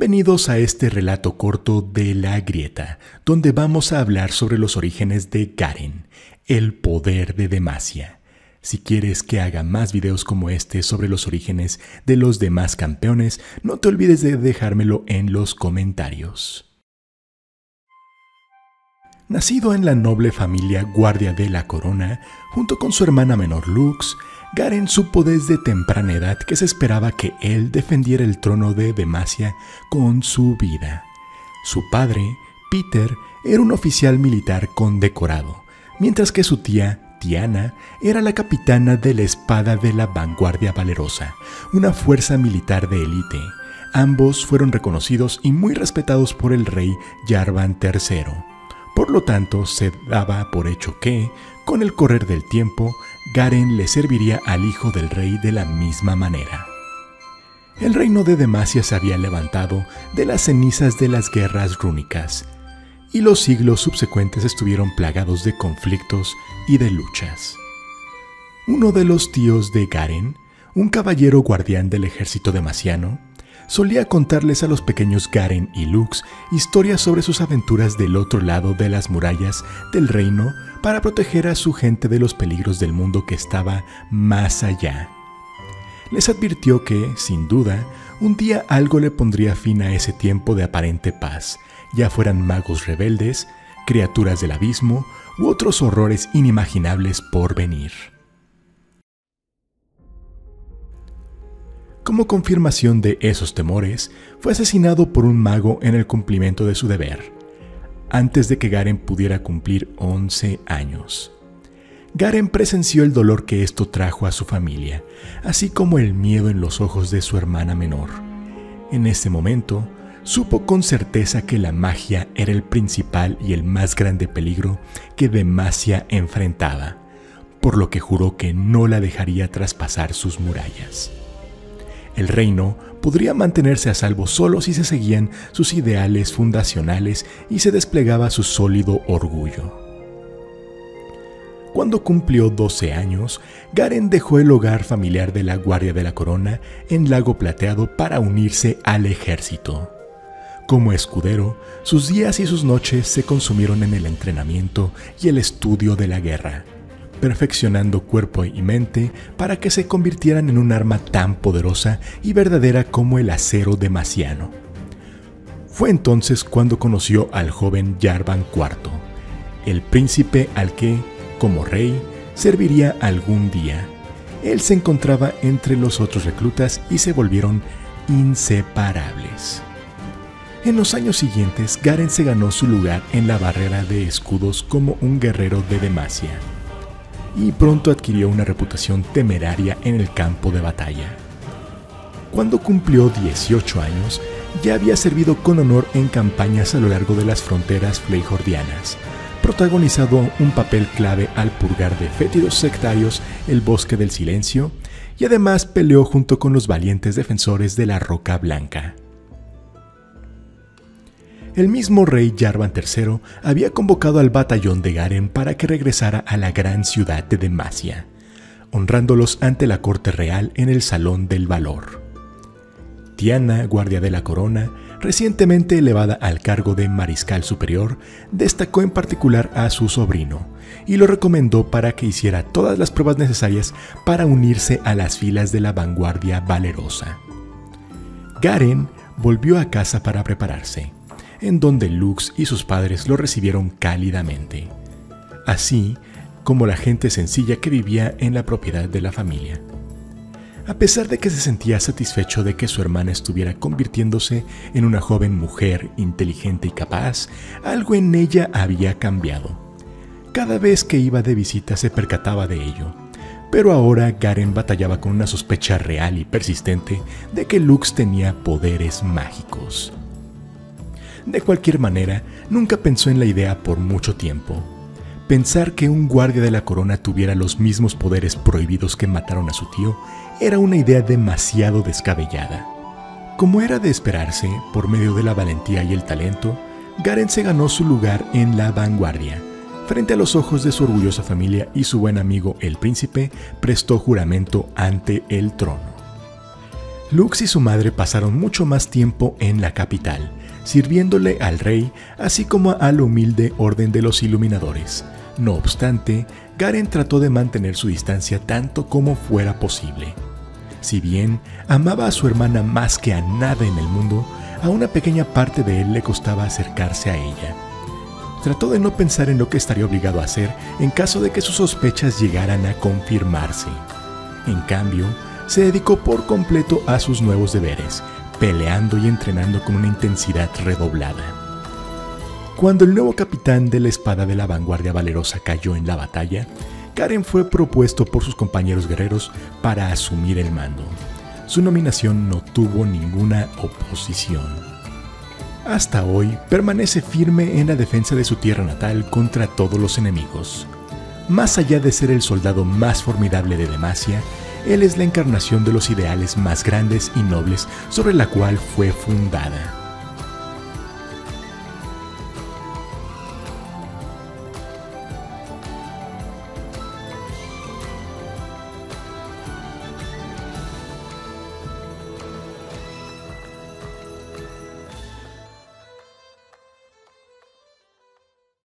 Bienvenidos a este relato corto de La Grieta, donde vamos a hablar sobre los orígenes de Garen, el poder de Demacia. Si quieres que haga más videos como este sobre los orígenes de los demás campeones, no te olvides de dejármelo en los comentarios. Nacido en la noble familia Guardia de la Corona, junto con su hermana menor Lux, Garen supo desde temprana edad que se esperaba que él defendiera el trono de Demacia con su vida. Su padre, Peter, era un oficial militar condecorado, mientras que su tía, Tiana, era la capitana de la Espada de la Vanguardia Valerosa, una fuerza militar de élite. Ambos fueron reconocidos y muy respetados por el rey Jarvan III. Por lo tanto, se daba por hecho que, con el correr del tiempo, Garen le serviría al hijo del rey de la misma manera. El reino de Demacia se había levantado de las cenizas de las guerras rúnicas, y los siglos subsecuentes estuvieron plagados de conflictos y de luchas. Uno de los tíos de Garen, un caballero guardián del ejército demaciano, solía contarles a los pequeños Garen y Lux historias sobre sus aventuras del otro lado de las murallas del reino para proteger a su gente de los peligros del mundo que estaba más allá. Les advirtió que, sin duda, un día algo le pondría fin a ese tiempo de aparente paz, ya fueran magos rebeldes, criaturas del abismo u otros horrores inimaginables por venir. Como confirmación de esos temores, fue asesinado por un mago en el cumplimiento de su deber, antes de que Garen pudiera cumplir 11 años. Garen presenció el dolor que esto trajo a su familia, así como el miedo en los ojos de su hermana menor. En ese momento, supo con certeza que la magia era el principal y el más grande peligro que Demacia enfrentaba, por lo que juró que no la dejaría traspasar sus murallas. El reino podría mantenerse a salvo solo si se seguían sus ideales fundacionales y se desplegaba su sólido orgullo. Cuando cumplió 12 años, Garen dejó el hogar familiar de la Guardia de la Corona en Lago Plateado para unirse al ejército. Como escudero, sus días y sus noches se consumieron en el entrenamiento y el estudio de la guerra perfeccionando cuerpo y mente para que se convirtieran en un arma tan poderosa y verdadera como el acero demasiano. Fue entonces cuando conoció al joven Jarvan IV, el príncipe al que, como rey, serviría algún día. Él se encontraba entre los otros reclutas y se volvieron inseparables. En los años siguientes, Garen se ganó su lugar en la barrera de escudos como un guerrero de Demacia y pronto adquirió una reputación temeraria en el campo de batalla. Cuando cumplió 18 años, ya había servido con honor en campañas a lo largo de las fronteras fleijordianas, protagonizado un papel clave al purgar de fétidos sectarios el bosque del silencio, y además peleó junto con los valientes defensores de la Roca Blanca el mismo rey Jarvan III había convocado al batallón de Garen para que regresara a la gran ciudad de Demacia, honrándolos ante la corte real en el Salón del Valor. Tiana, guardia de la corona, recientemente elevada al cargo de mariscal superior, destacó en particular a su sobrino y lo recomendó para que hiciera todas las pruebas necesarias para unirse a las filas de la vanguardia valerosa. Garen volvió a casa para prepararse en donde Lux y sus padres lo recibieron cálidamente, así como la gente sencilla que vivía en la propiedad de la familia. A pesar de que se sentía satisfecho de que su hermana estuviera convirtiéndose en una joven mujer inteligente y capaz, algo en ella había cambiado. Cada vez que iba de visita se percataba de ello, pero ahora Garen batallaba con una sospecha real y persistente de que Lux tenía poderes mágicos. De cualquier manera, nunca pensó en la idea por mucho tiempo. Pensar que un guardia de la corona tuviera los mismos poderes prohibidos que mataron a su tío era una idea demasiado descabellada. Como era de esperarse, por medio de la valentía y el talento, Garen se ganó su lugar en la vanguardia. Frente a los ojos de su orgullosa familia y su buen amigo el príncipe, prestó juramento ante el trono. Lux y su madre pasaron mucho más tiempo en la capital, sirviéndole al rey, así como al humilde orden de los iluminadores. No obstante, Garen trató de mantener su distancia tanto como fuera posible. Si bien amaba a su hermana más que a nada en el mundo, a una pequeña parte de él le costaba acercarse a ella. Trató de no pensar en lo que estaría obligado a hacer en caso de que sus sospechas llegaran a confirmarse. En cambio, se dedicó por completo a sus nuevos deberes, peleando y entrenando con una intensidad redoblada. Cuando el nuevo capitán de la espada de la vanguardia valerosa cayó en la batalla, Karen fue propuesto por sus compañeros guerreros para asumir el mando. Su nominación no tuvo ninguna oposición. Hasta hoy permanece firme en la defensa de su tierra natal contra todos los enemigos. Más allá de ser el soldado más formidable de Demacia, él es la encarnación de los ideales más grandes y nobles sobre la cual fue fundada.